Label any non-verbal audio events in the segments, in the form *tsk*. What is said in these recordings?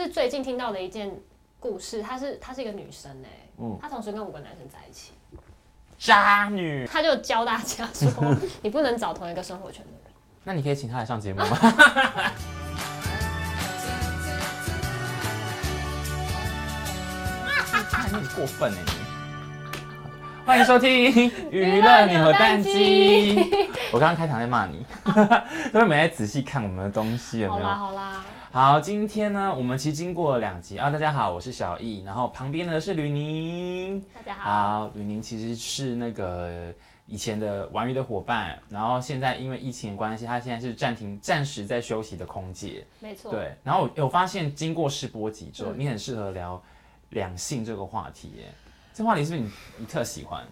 就是最近听到的一件故事，她是她是一个女生哎、欸，嗯，她同时跟五个男生在一起，渣女，她就教大家说，*laughs* 你不能找同一个生活圈的人。那你可以请她来上节目吗？你很过分哎！欢迎收听娱乐扭蛋机。我刚刚开场在骂你，*laughs* 都没来仔细看我们的东西有没有？好啦好啦。好，今天呢，我们其实经过了两集啊。大家好，我是小易，然后旁边呢是吕宁。大家好。好，吕宁其实是那个以前的玩鱼的伙伴，然后现在因为疫情的关系，他现在是暂停、暂时在休息的空姐。没错。对，然后我有发现，经过试播集之后，嗯、你很适合聊。两性这个话题，耶，这话题是不是你你特喜欢？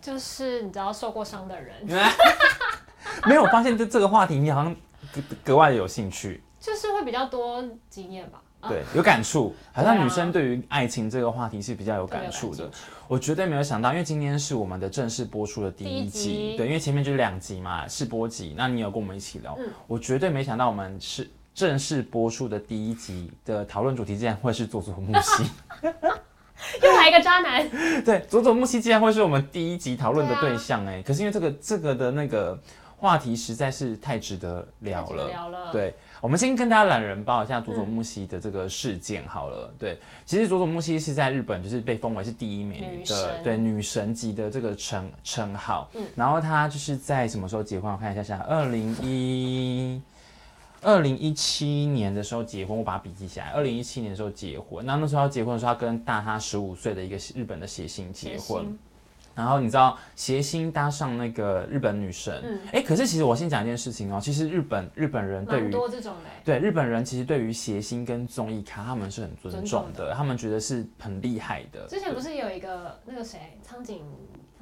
就是你知道受过伤的人，*laughs* 没有发现这这个话题你好像格格外的有兴趣，就是会比较多经验吧？对，有感触，好像女生对于爱情这个话题是比较有感触的。我绝对没有想到，因为今天是我们的正式播出的第一集，对，因为前面就是两集嘛，试播集，那你有跟我们一起聊，嗯、我绝对没想到我们是。正式播出的第一集的讨论主题竟然会是佐佐木希，*laughs* 又来一个渣男。*laughs* 对，佐佐木希竟然会是我们第一集讨论的对象哎、欸，可是因为这个这个的那个话题实在是太值得聊了。聊了。对，我们先跟大家懒人包一下佐佐木希的这个事件好了。嗯、对，其实佐佐木希是在日本就是被封为是第一美女的，对女神级的这个称称号。嗯。然后她就是在什么时候结婚？我看一下下，二零一。二零一七年的时候结婚，我把它笔记下来。二零一七年的时候结婚，那那时候要结婚的时候，他跟大他十五岁的一个日本的谐星结婚。星然后你知道谐星搭上那个日本女神，哎、可是其实我先讲一件事情哦，其实日本日本人对于多这种对日本人其实对于谐星跟综艺咖他们是很尊重的，的他们觉得是很厉害的。之前不是有一个那个谁苍井。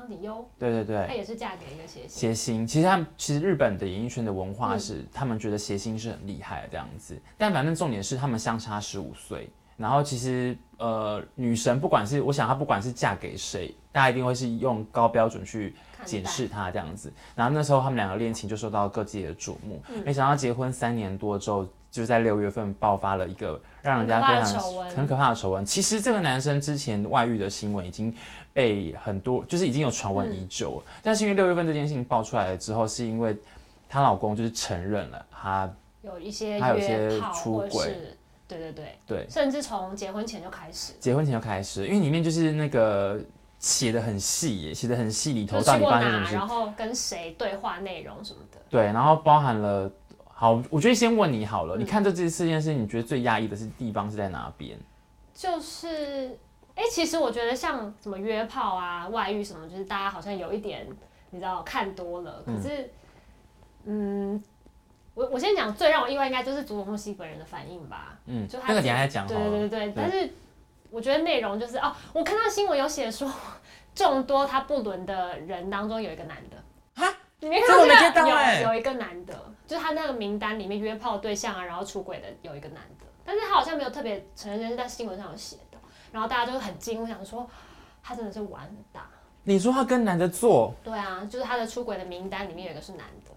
苍井优，对对对，她也是嫁给一个谐星。谐星，其实他们其实日本的演艺圈的文化是，嗯、他们觉得谐星是很厉害的这样子。但反正重点是他们相差十五岁，然后其实呃女神不管是我想她不管是嫁给谁，大家一定会是用高标准去检视她这样子。然后那时候他们两个恋情就受到各界的瞩目，嗯、没想到结婚三年多之后，就在六月份爆发了一个让人家非常很可怕的丑闻。其实这个男生之前外遇的新闻已经。被很多就是已经有传闻已久，嗯、但是因为六月份这件事情爆出来了之后，是因为她老公就是承认了他有一些他有一些出轨，对对对对，甚至从结婚前就开始，结婚前就开始，因为里面就是那个写的很细，写的很细里头到底发生什么事，然后跟谁对话内容什么的，对，然后包含了，好，我觉得先问你好了，嗯、你看这这四件事情，你觉得最压抑的是地方是在哪边？就是。哎、欸，其实我觉得像什么约炮啊、外遇什么，就是大家好像有一点，你知道看多了。可是，嗯，嗯，我我先讲最让我意外，应该就是祖母木西本人的反应吧。嗯，就他那个等下再讲。对对对对，但是我觉得内容就是哦，我看到新闻有写说，众多他不伦的人当中有一个男的。哈？你没看到这个？有有一个男的，就是他那个名单里面约炮对象啊，然后出轨的有一个男的，但是他好像没有特别承认，但是在新闻上有写的。然后大家就很惊，我想说，他真的是玩很大。你说他跟男的做？对啊，就是他的出轨的名单里面有一个是男的。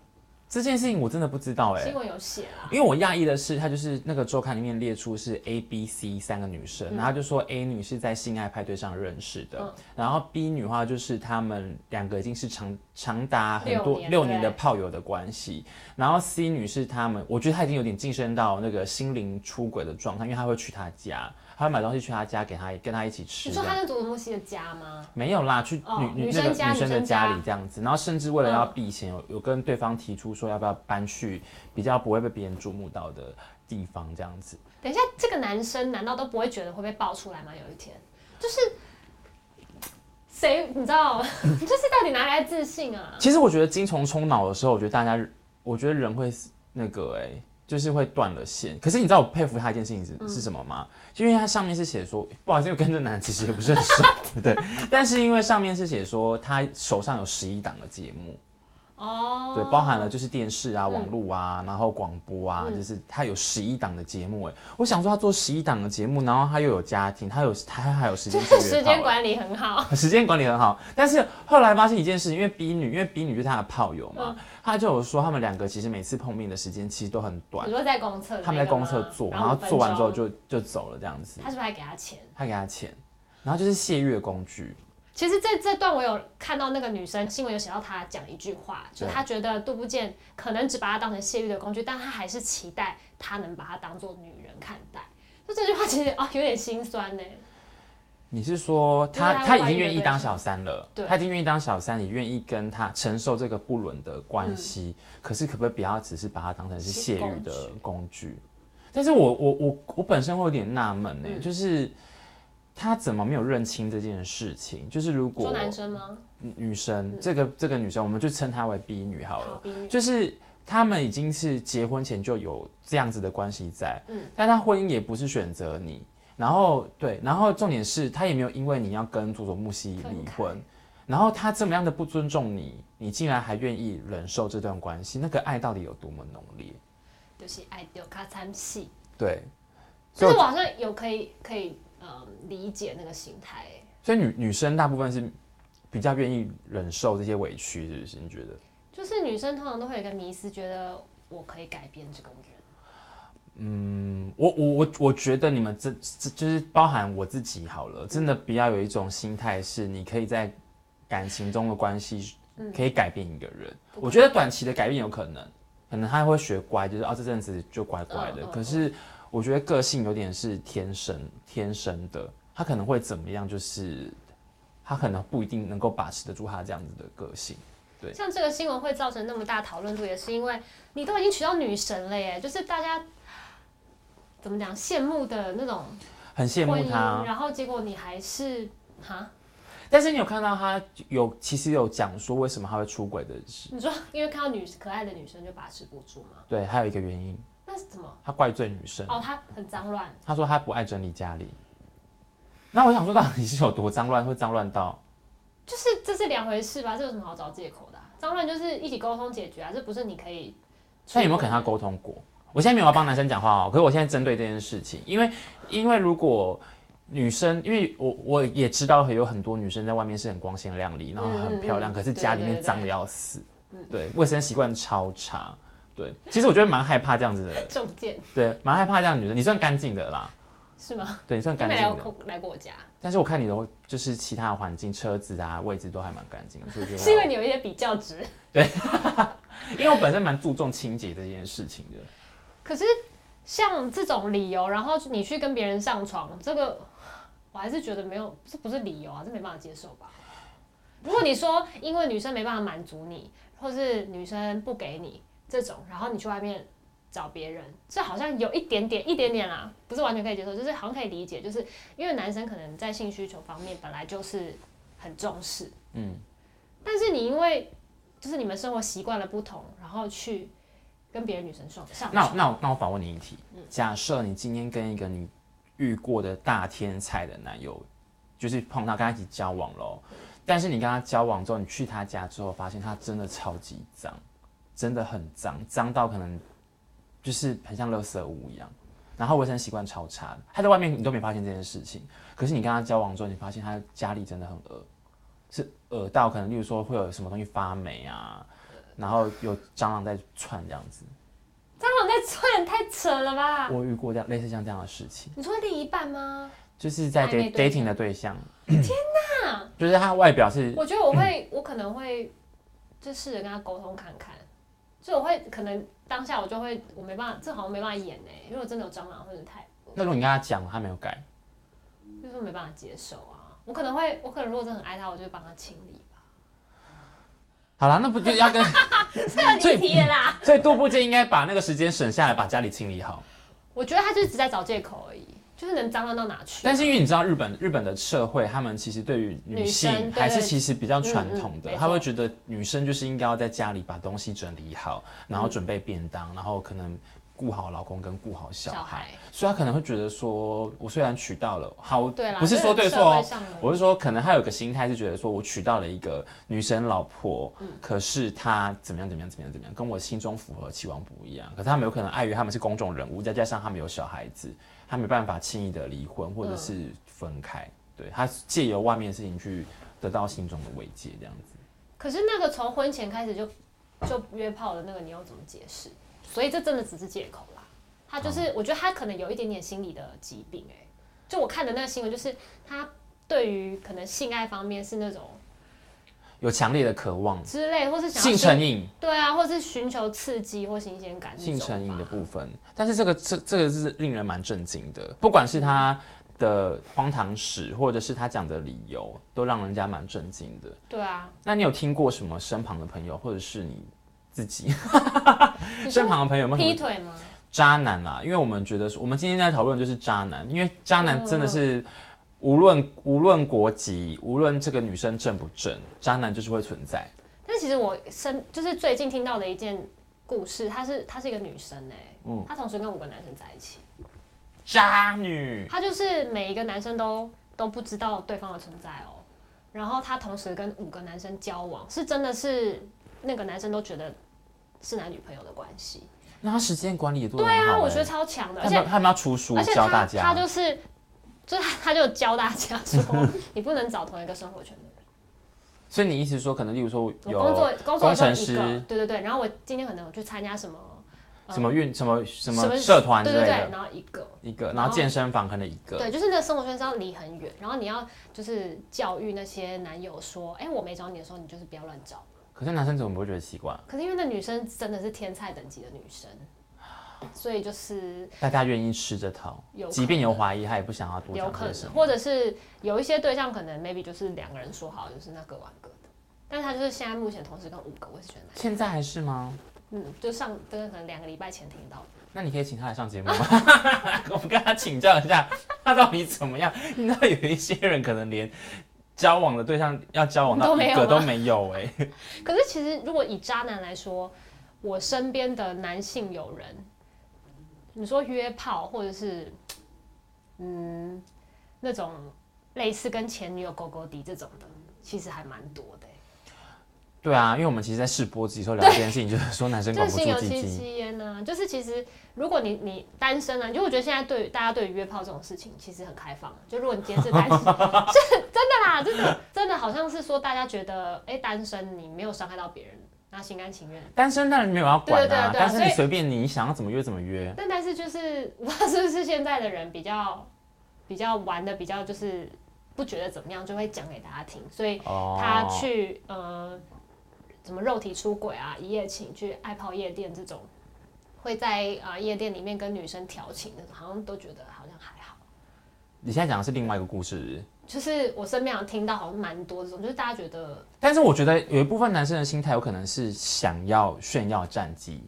这件事情我真的不知道哎、欸。新闻有写啊。因为我讶异的是，他就是那个周刊里面列出是 A、B、C 三个女生，嗯、然后就说 A 女是在性爱派对上认识的，嗯、然后 B 女的话就是他们两个已经是长长达很多六年，六年的炮友的关系，然后 C 女是他们，我觉得她已经有点晋升到那个心灵出轨的状态，因为她会去他家。他会买东西去他家给他跟他一起吃。你说他是佐佐木希的家吗？没有啦，去女、哦、女那个女生的家里这样子，然后甚至为了要避嫌，有有跟对方提出说要不要搬去比较不会被别人瞩目到的地方这样子。等一下，这个男生难道都不会觉得会被爆出来吗？有一天，就是谁你知道，*laughs* 就是到底哪来的自信啊？其实我觉得精虫冲脑的时候，我觉得大家，我觉得人会那个哎、欸。就是会断了线，可是你知道我佩服他一件事情是、嗯、是什么吗？就因为他上面是写说，不好意思，我跟这男其实也不是很熟，对。但是因为上面是写说他手上有十一档的节目，哦，对，包含了就是电视啊、网络啊，嗯、然后广播啊，嗯、就是他有十一档的节目。哎，我想说他做十一档的节目，然后他又有家庭，他有他还有时间，时间管理很好，时间管理很好。但是后来发现一件事情，因为 B 女，因为 B 女就是他的炮友嘛，嗯、他就有说他们两个其实每次碰面的时间其实都很短。你说在公厕，他们在公厕做，然后做完之后就就走了这样子。他是不是还给他钱？他给他钱，然后就是泄欲工具。其实这这段我有看到那个女生新闻有写到她讲一句话，就她觉得杜不见可能只把她当成泄欲的工具，但她还是期待他能把她当做女人看待。就这句话其实啊、哦、有点心酸呢。你是说他他已经愿意当小三了？对，他已经愿意当小三，你愿意跟他承受这个不伦的关系？嗯、可是可不可以不要只是把她当成是泄欲的工具？工具，但是我我我我本身会有点纳闷呢，嗯、就是。他怎么没有认清这件事情？就是如果说男生吗？女生，这个这个女生，我们就称她为 B 女好了。好就是他们已经是结婚前就有这样子的关系在，嗯，但他婚姻也不是选择你，然后对，然后重点是他也没有因为你要跟佐佐木希离婚，然后他这么样的不尊重你，你竟然还愿意忍受这段关系，那个爱到底有多么浓烈？就是爱丢卡惨死。对，就是我好像有可以可以。嗯，理解那个心态，所以女女生大部分是比较愿意忍受这些委屈，是不是？你觉得？就是女生通常都会有一个迷思，觉得我可以改变这个人。嗯，我我我我觉得你们这这就是包含我自己好了，真的比较有一种心态，是你可以在感情中的关系可以改变一个人。嗯、我觉得短期的改变有可能，可能他会学乖，就是啊这阵子就乖乖的，可是。我觉得个性有点是天生天生的，他可能会怎么样？就是他可能不一定能够把持得住他这样子的个性。对，像这个新闻会造成那么大讨论度，也是因为你都已经娶到女神了耶，就是大家怎么讲羡慕的那种，很羡慕他，然后结果你还是哈？但是你有看到他有其实有讲说为什么他会出轨的事？你说因为看到女可爱的女生就把持不住吗？对，还有一个原因。那是怎么？他怪罪女生哦，他很脏乱。他说他不爱整理家里。那我想说，到底是有多脏乱，会脏乱到？就是这是两回事吧？这有什么好找借口的啊？脏乱就是一起沟通解决啊，这不是你可以。所以有没有可能他沟通过？我现在没有要帮男生讲话哦，可是我现在针对这件事情，因为因为如果女生，因为我我也知道有很多女生在外面是很光鲜亮丽，然后很漂亮，可是家里面脏的要死，对，卫生习惯超差。对，其实我觉得蛮害怕这样子的 *laughs* 中箭。对，蛮害怕这样的女生，你算干净的啦。是吗？对，你算干净的。没来过来我家。但是我看你的就是其他的环境、车子啊、位置都还蛮干净的，所以觉得。是因为你有一些比较值。对，*laughs* 因为我本身蛮注重清洁这件事情的。可是像这种理由，然后你去跟别人上床，这个我还是觉得没有，这不是理由啊，这没办法接受吧？如果你说因为女生没办法满足你，或是女生不给你。这种，然后你去外面找别人，这好像有一点点、一点点啦，不是完全可以接受，就是好像可以理解，就是因为男生可能在性需求方面本来就是很重视，嗯，但是你因为就是你们生活习惯的不同，然后去跟别的女生上上，那那我那我反问你一题，假设你今天跟一个你遇过的大天才的男友，就是碰到跟他一起交往喽，但是你跟他交往之后，你去他家之后，发现他真的超级脏。真的很脏，脏到可能就是很像垃圾屋一样，然后卫生习惯超差的。他在外面你都没发现这件事情，可是你跟他交往之后，你发现他家里真的很恶，是恶到可能，例如说会有什么东西发霉啊，然后有蟑螂在窜这样子。蟑螂在窜，太扯了吧？我遇过这样类似像这样的事情。你说另一半吗？就是在 dating 的对象。天哪！就是他外表是，我觉得我会，我可能会就试着跟他沟通看看。所以我会可能当下我就会我没办法，这好像没办法演呢。如果真的有蟑螂或者太……那如果你跟他讲，他没有改，就是没办法接受啊。我可能会，我可能如果真的很爱他，我就会帮他清理吧。好啦，那不就要跟最啦？*laughs* 所以杜布建应该把那个时间省下来，把家里清理好。我觉得他就是只在找借口而已。就是能脏乱到哪去？但是因为你知道日本日本的社会，他们其实对于女性还是其实比较传统的，他会觉得女生就是应该要在家里把东西整理好，然后准备便当，然后可能顾好老公跟顾好小孩，小孩，所以他可能会觉得说，我虽然娶到了，好，对不是说对错，我是说可能他有个心态是觉得说我娶到了一个女生老婆，嗯、可是她怎么样怎么样怎么样怎么样，跟我心中符合期望不一样，可是他们有可能碍于他们是公众人物，再加上他们有小孩子，他没办法轻易的离婚或者是分开，嗯、对，他借由外面的事情去得到心中的慰藉，这样子。可是那个从婚前开始就就约炮的那个，你要怎么解释？所以这真的只是借口啦。他就是，我觉得他可能有一点点心理的疾病、欸。哎，就我看的那个新闻，就是他对于可能性爱方面是那种有强烈的渴望之类，或是想性成瘾。对啊，或是寻求刺激或新鲜感。性成瘾的部分，但是这个这这个是令人蛮震惊的，不管是他。的荒唐史，或者是他讲的理由，都让人家蛮震惊的。对啊，那你有听过什么身旁的朋友，或者是你自己 *laughs* 身旁的朋友有没有劈腿吗？渣男啊，因为我们觉得，我们今天在讨论就是渣男，因为渣男真的是无论无论国籍，无论这个女生正不正，渣男就是会存在。但其实我身就是最近听到的一件故事，她是她是一个女生哎、欸，嗯，她同时跟五个男生在一起。渣女，她就是每一个男生都都不知道对方的存在哦，然后她同时跟五个男生交往，是真的是那个男生都觉得是男女朋友的关系。那他时间管理也多、欸、对啊，我觉得超强的，而且他们要出书教大家，他就是就是他就教大家说，你不能找同一个生活圈的人。所以你意思说，可能例如说有工作工作工程师，对对对，然后我今天可能我去参加什么。什么运什么什么社团对对对，然后一个一个，然后健身房可能一个，对，就是那个生活圈是要离很远，然后你要就是教育那些男友说，哎，我没找你的时候，你就是不要乱找。可是男生怎么不会觉得奇怪？可是因为那女生真的是天菜等级的女生，所以就是大家愿意吃这套，即便有怀疑，他也不想要多。有可能，或者是有一些对象可能 maybe 就是两个人说好，就是那各玩各的，但是他就是现在目前同时跟五个，我是觉得现在还是吗？嗯，就上，这个可能两个礼拜前听到的。那你可以请他来上节目吗？*laughs* 我们跟他请教一下，他到底怎么样？你知道有一些人可能连交往的对象要交往到一个都没有哎。*laughs* 可是其实如果以渣男来说，我身边的男性友人，你说约炮或者是嗯那种类似跟前女友勾勾滴这种的，其实还蛮多的。对啊，因为我们其实，在试播自己说聊这件事情，就是说男生管不住鸡鸡。就是心有戚戚焉呢，就是其实如果你你单身啊，就我觉得现在对大家对于约炮这种事情其实很开放。就如果你今天是单身，*laughs* 是真的啦，真的真的好像是说大家觉得，哎、欸，单身你没有伤害到别人，那心甘情愿。单身当然没有要管啊，对对对对，但是你随便你想要怎么约怎么约。但但是就是我不知道是不是现在的人比较比较玩的比较就是不觉得怎么样，就会讲给大家听，所以他去、哦、呃。怎么肉体出轨啊，一夜情去爱泡夜店这种，会在啊、呃、夜店里面跟女生调情的，好像都觉得好像还好。你现在讲的是另外一个故事，就是我身边有听到好像蛮多这种，就是大家觉得。但是我觉得有一部分男生的心态有可能是想要炫耀战绩，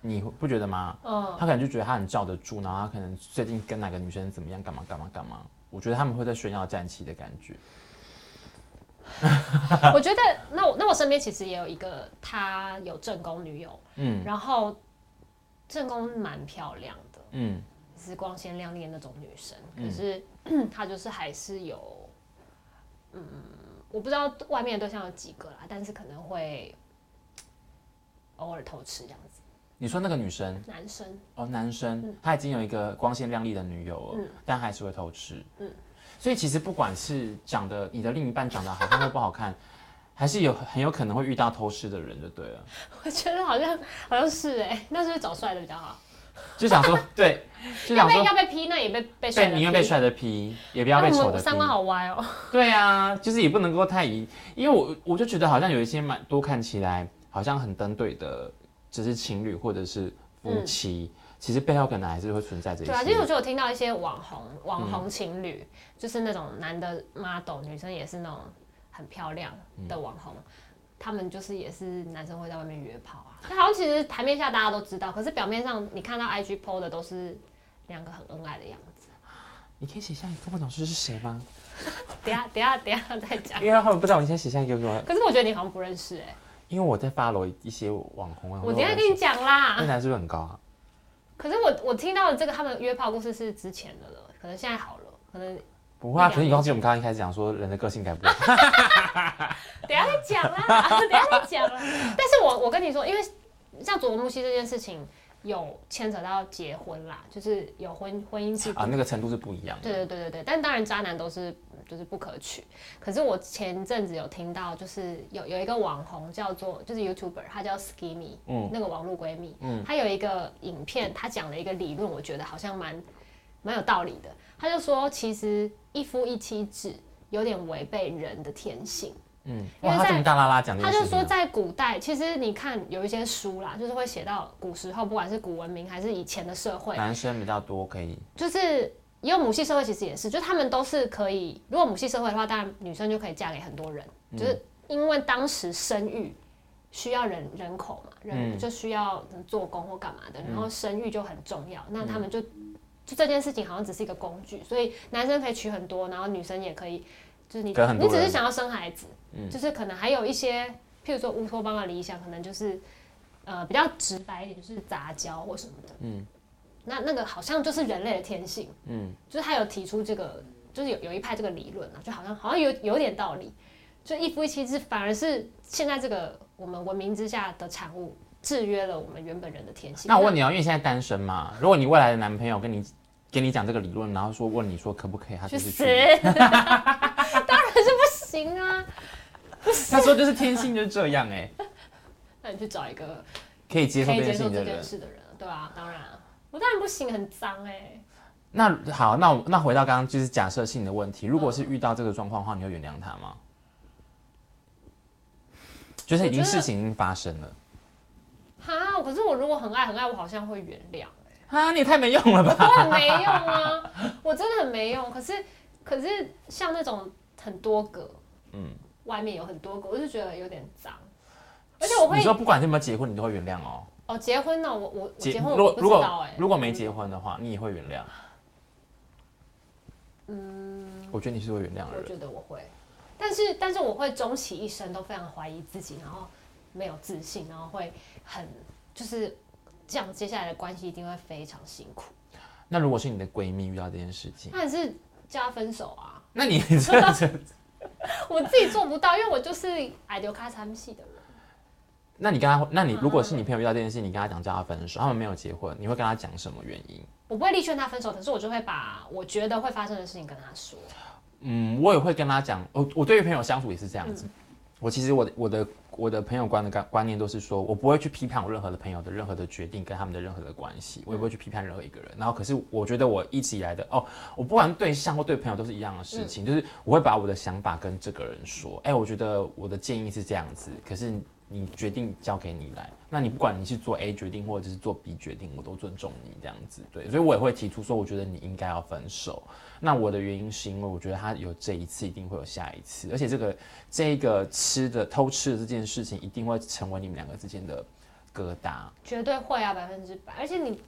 你不觉得吗？嗯。他可能就觉得他很罩得住，然后他可能最近跟哪个女生怎么样，干嘛干嘛干嘛。我觉得他们会在炫耀战绩的感觉。*laughs* 我觉得那我那我身边其实也有一个，他有正宫女友，嗯，然后正宫蛮漂亮的，嗯，是光鲜亮丽的那种女生，可是她、嗯、*clears throat* 就是还是有，嗯，我不知道外面的对象有几个啦，但是可能会偶尔偷吃这样子。你说那个女生？男生哦，男生，他已经有一个光鲜亮丽的女友了，嗯、但还是会偷吃，嗯。所以其实不管是长得你的另一半长得好看或不好看，还是有很有可能会遇到偷吃的人就对了。*laughs* 我觉得好像好像是哎、欸，那是不是找帅的比较好？*laughs* 就想说 *laughs* 对，就想说要被，要被劈，那也被被帅的。宁愿被帅的批，也不要被丑的劈。三观好歪哦。*laughs* 对啊，就是也不能够太以，因为我我就觉得好像有一些蛮多看起来好像很登对的，只是情侣或者是夫妻。嗯其实背后可能还是会存在这些。对啊，其实我就有听到一些网红网红情侣，嗯、就是那种男的 model，女生也是那种很漂亮的网红，嗯、他们就是也是男生会在外面约炮啊。*laughs* 那好像其实台面下大家都知道，可是表面上你看到 IG PO 的都是两个很恩爱的样子。*laughs* 你可以写下你跟我老师是谁吗？*laughs* 等下等下等下再讲。因为他们不知道，你先写下一个给我。可是我觉得你好像不认识哎、欸。因为我在 follow 一些网红啊。我等下跟你讲啦。那男是不是很高啊？可是我我听到的这个他们约炮故事是之前的了，可能现在好了，可能不会啊。可是你忘记我们刚刚一开始讲说人的个性改不了。*laughs* 等下再讲啦，*laughs* 等下再讲啦。但是我我跟你说，因为像佐佐木希这件事情。有牵扯到结婚啦，就是有婚婚姻制度啊，那个程度是不一样的。对对对对对，但当然渣男都是就是不可取。可是我前阵子有听到，就是有有一个网红叫做就是 YouTuber，他叫 Skimmy，嗯，那个网络闺蜜，嗯，他有一个影片，她讲了一个理论，我觉得好像蛮蛮有道理的。他就说，其实一夫一妻制有点违背人的天性。嗯，哇，他这么大拉拉讲，他就说在古代，其实你看有一些书啦，就是会写到古时候，不管是古文明还是以前的社会，男生比较多，可以，就是也有母系社会，其实也是，就他们都是可以。如果母系社会的话，当然女生就可以嫁给很多人，就是因为当时生育需要人人口嘛，人就需要做工或干嘛的，然后生育就很重要，那他们就就这件事情好像只是一个工具，所以男生可以娶很多，然后女生也可以，就是你你只是想要生孩子。就是可能还有一些，譬如说乌托邦的理想，可能就是，呃，比较直白一点，就是杂交或什么的。嗯，那那个好像就是人类的天性。嗯，就是他有提出这个，就是有有一派这个理论啊，就好像好像有有点道理。就一夫一妻制反而是现在这个我们文明之下的产物，制约了我们原本人的天性。那我问你啊，因为现在单身嘛，如果你未来的男朋友跟你跟你讲这个理论，然后说问你说可不可以，他就是去死，*laughs* 当然是不行啊。他说就是天性就是这样哎，*laughs* 那你去找一个可以接受这件事的人，对啊，当然，我当然不行，很脏哎。那好，那那回到刚刚就是假设性的问题，如果是遇到这个状况的话，你会原谅他吗？就是已经事情已经发生了。哈，可是我如果很爱很爱，我好像会原谅哎。啊，你也太没用了吧？我很没用啊，我真的很没用。可是可是像那种很多个，嗯。外面有很多个，我就觉得有点脏，而且我会你说不管有没有结婚，你都会原谅哦。哦，结婚呢？我我结婚，如果如果如果没结婚的话，你也会原谅？嗯，我觉得你是会原谅的人。我觉得我会，但是但是我会终其一生都非常怀疑自己，然后没有自信，然后会很就是这样，接下来的关系一定会非常辛苦。那如果是你的闺蜜遇到这件事情，那你是叫她分手啊？那你这样子。我自己做不到，因为我就是爱丢卡惨戏的人。那你跟他，那你如果是你朋友遇到这件事，你跟他讲叫他分手，他们没有结婚，你会跟他讲什么原因？我不会力劝他分手，可是我就会把我觉得会发生的事情跟他说。嗯，我也会跟他讲，我我对于朋友相处也是这样子。嗯、我其实我的我的。我的朋友观的观观念都是说，我不会去批判我任何的朋友的任何的决定跟他们的任何的关系，我也不会去批判任何一个人。然后，可是我觉得我一直以来的哦，我不管对象或对朋友都是一样的事情，就是我会把我的想法跟这个人说，哎，我觉得我的建议是这样子，可是。你决定交给你来，那你不管你是做 A 决定或者是做 B 决定，我都尊重你这样子，对，所以我也会提出说，我觉得你应该要分手。那我的原因是因为我觉得他有这一次，一定会有下一次，而且这个这个吃的偷吃的这件事情，一定会成为你们两个之间的疙瘩。绝对会啊，百分之百，而且你。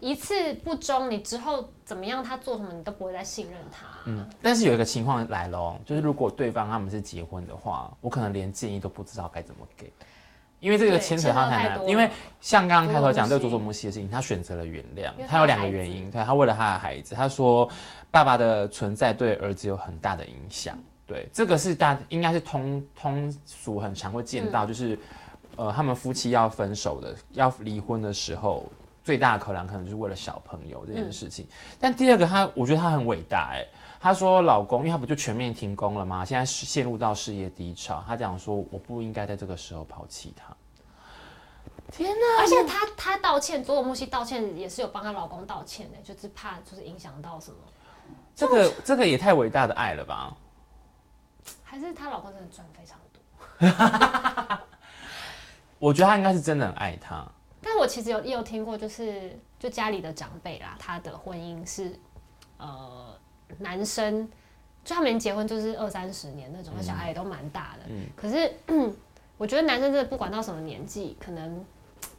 一次不忠，你之后怎么样？他做什么你都不会再信任他。嗯，但是有一个情况来了哦，就是如果对方他们是结婚的话，我可能连建议都不知道该怎么给，因为这个牵扯他太难。因为像刚刚开头讲这个佐佐木希的事情，他选择了原谅，他有两个原因，对，他为了他的孩子，他说爸爸的存在对儿子有很大的影响。对，这个是大应该是通通俗很常会见到，就是呃他们夫妻要分手的要离婚的时候。最大的考量可能就是为了小朋友这件事情，嗯、但第二个他，我觉得他很伟大哎。她说老公，因为他不就全面停工了吗？现在陷入到事业低潮，他讲说我不应该在这个时候抛弃他。天哪！而且他他道歉，佐佐木希道歉也是有帮她老公道歉的，就是怕就是影响到什么。这个这个也太伟大的爱了吧？还是她老公真的赚非常多？*laughs* 我觉得他应该是真的很爱他。但我其实有也有听过，就是就家里的长辈啦，他的婚姻是，呃，男生就他们结婚就是二三十年那种，小孩也都蛮大的。嗯。可是 *clears throat* 我觉得男生真的不管到什么年纪，可能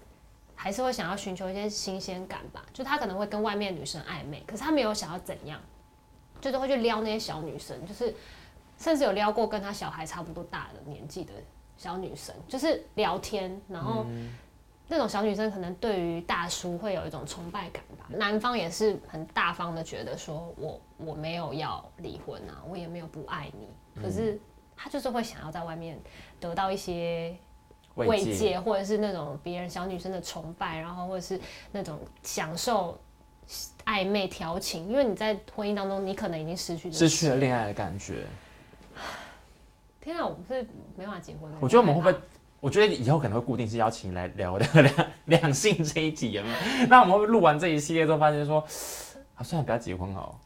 *tsk* 还是会想要寻求一些新鲜感吧。就他可能会跟外面女生暧昧，可是他没有想要怎样，就是会去撩那些小女生，就是甚至有撩过跟他小孩差不多大的年纪的小女生，就是聊天，然后。那种小女生可能对于大叔会有一种崇拜感吧。男方也是很大方的觉得说我，我我没有要离婚啊，我也没有不爱你，可是他就是会想要在外面得到一些慰藉，或者是那种别人小女生的崇拜，然后或者是那种享受暧昧调情，因为你在婚姻当中，你可能已经失去失去了恋爱的感觉。*sighs* 天啊，我们是没办法结婚。我觉得我们会不会？我觉得以后可能会固定是邀请你来聊的 *laughs* 两两性这一集，有没有？*laughs* 那我们会录完这一系列之后，发现说，啊算了，不要结婚好。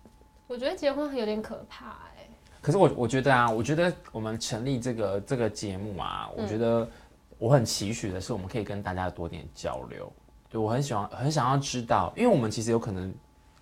我觉得结婚有点可怕哎、欸。可是我我觉得啊，我觉得我们成立这个这个节目啊，我觉得我很期许的是，我们可以跟大家多点交流。对，我很喜欢，很想要知道，因为我们其实有可能。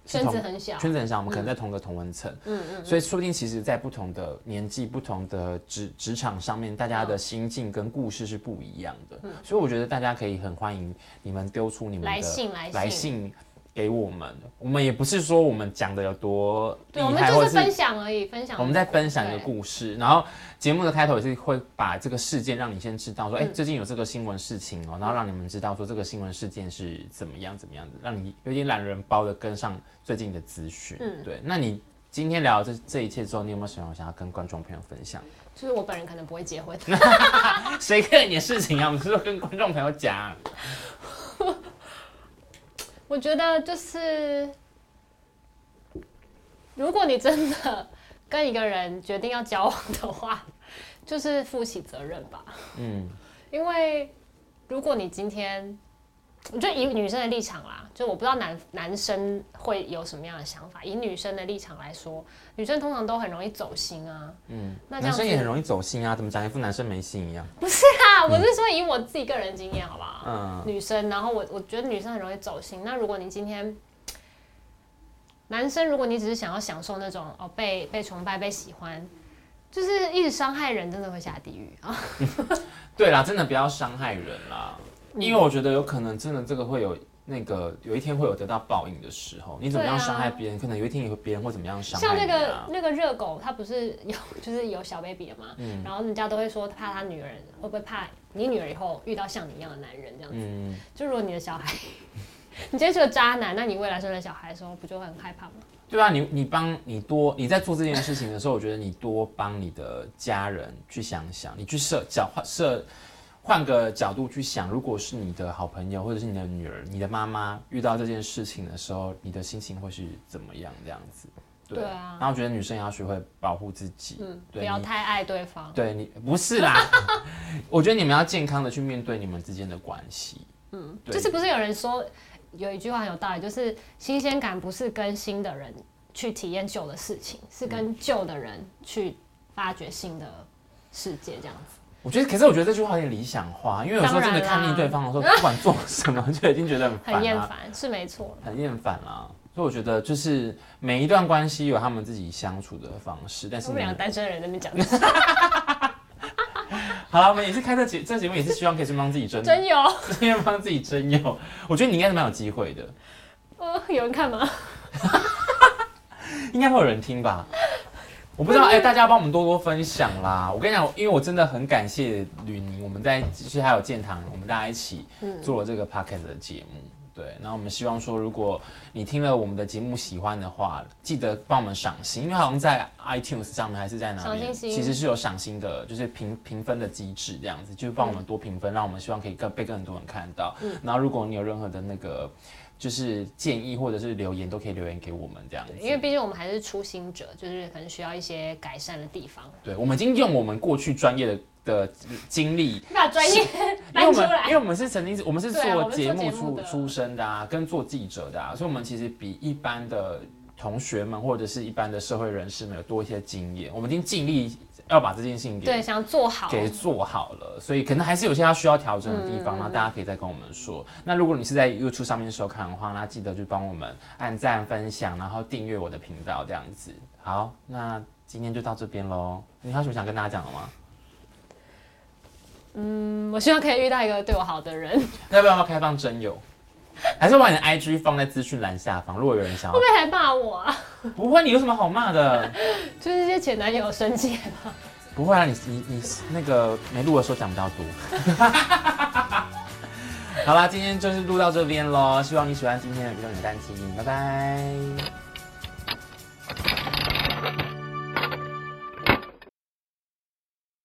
圈子很小，圈子很小，我们可能在同个同文层，嗯嗯，所以说不定其实，在不同的年纪、不同的职职场上面，大家的心境跟故事是不一样的，嗯，所以我觉得大家可以很欢迎你们丢出你们的来信，来信，来信。给我们，我们也不是说我们讲的有多厉害，对，我们就是分享而已，分享。我们在分享一个故事，然后节目的开头也是会把这个事件让你先知道，说，哎、嗯，最近有这个新闻事情哦，然后让你们知道说这个新闻事件是怎么样怎么样的，让你有点懒人包的跟上最近的资讯。嗯，对。那你今天聊这这一切之后，你有没有什么想要跟观众朋友分享？就是我本人可能不会结婚，*laughs* 谁 care 你的事情啊？我们是说跟观众朋友讲。我觉得就是，如果你真的 *laughs* 跟一个人决定要交往的话，就是负起责任吧。嗯，因为如果你今天，我觉得以女生的立场啦，就我不知道男男生会有什么样的想法。以女生的立场来说，女生通常都很容易走心啊。嗯，那男生也很容易走心啊，怎么讲一副男生没心一样？不是啊，我是说以我自己个人经验，好不好？嗯，女生，然后我我觉得女生很容易走心。那如果你今天男生，如果你只是想要享受那种哦被被崇拜、被喜欢，就是一直伤害人，真的会下地狱啊。*laughs* 对啦，真的不要伤害人啦。因为我觉得有可能真的这个会有那个有一天会有得到报应的时候，你怎么样伤害别人，可能有一天也会别人会怎么样伤害。像那个那个热狗，它不是有 *laughs* 就是有小 baby 了嘛，嗯，然后人家都会说怕他女儿会不会怕你女儿以后遇到像你一样的男人这样子，嗯，就如果你的小孩，*laughs* 你今天是个渣男，那你未来生了小孩的时候不就会很害怕吗？对啊，你你帮你多你在做这件事情的时候，我觉得你多帮你的家人去想想，你去设角设。换个角度去想，如果是你的好朋友或者是你的女儿、你的妈妈遇到这件事情的时候，你的心情会是怎么样？这样子，对，对啊。然后我觉得女生也要学会保护自己，嗯，不要太爱对方。对你不是啦，*laughs* 我觉得你们要健康的去面对你们之间的关系。嗯，就是不是有人说有一句话很有道理，就是新鲜感不是跟新的人去体验旧的事情，是跟旧的人去发掘新的世界，这样子。我觉得，可是我觉得这句话有点理想化，因为有时候真的看腻对方的时候，不管做什么就已经觉得很烦，很厌烦，是没错，很厌烦啦。所以我觉得，就是每一段关系有他们自己相处的方式，但是我们两个单身人在那边讲。*laughs* 好了，我们也是开这节这节目，也是希望可以顺帮自己征征友，顺帮自己征友。*laughs* 我觉得你应该是蛮有机会的。呃，有人看吗？*laughs* 应该会有人听吧。我不知道，哎、欸，大家帮我们多多分享啦！我跟你讲，因为我真的很感谢吕宁，我们在其实还有建堂，我们大家一起做了这个 podcast 的节目。对，然后我们希望说，如果你听了我们的节目喜欢的话，记得帮我们赏心，因为好像在 iTunes 上面还是在哪里，其实是有赏心的，就是评评分的机制这样子，就是帮我们多评分，让我们希望可以更被更多人看到。然后如果你有任何的那个。就是建议或者是留言都可以留言给我们这样子，因为毕竟我们还是初心者，就是可能需要一些改善的地方。对，我们已经用我们过去专业的的经历，把专业搬出来，因为我们是曾经我们是做节目出出身的啊，跟做记者的啊，所以我们其实比一般的同学们或者是一般的社会人士们有多一些经验，我们已经尽力。要把这件事情给对，想做好，给做好了，所以可能还是有些要需要调整的地方，那、嗯、大家可以再跟我们说。那如果你是在 YouTube 上面收看的话，那记得就帮我们按赞、分享，然后订阅我的频道，这样子。好，那今天就到这边喽。你还有什么想跟大家讲的吗？嗯，我希望可以遇到一个对我好的人。*laughs* 要不要开放征友？*laughs* 还是把你的 IG 放在资讯栏下方？如果有人想要，会不会还骂我啊？*laughs* 不会，你有什么好骂的？*laughs* 就是这些前男友生气吗？不会啊，你你你那个没录的时候讲比较多。好啦，今天就是录到这边喽，希望你喜欢今天的《比较简单亲》，拜拜。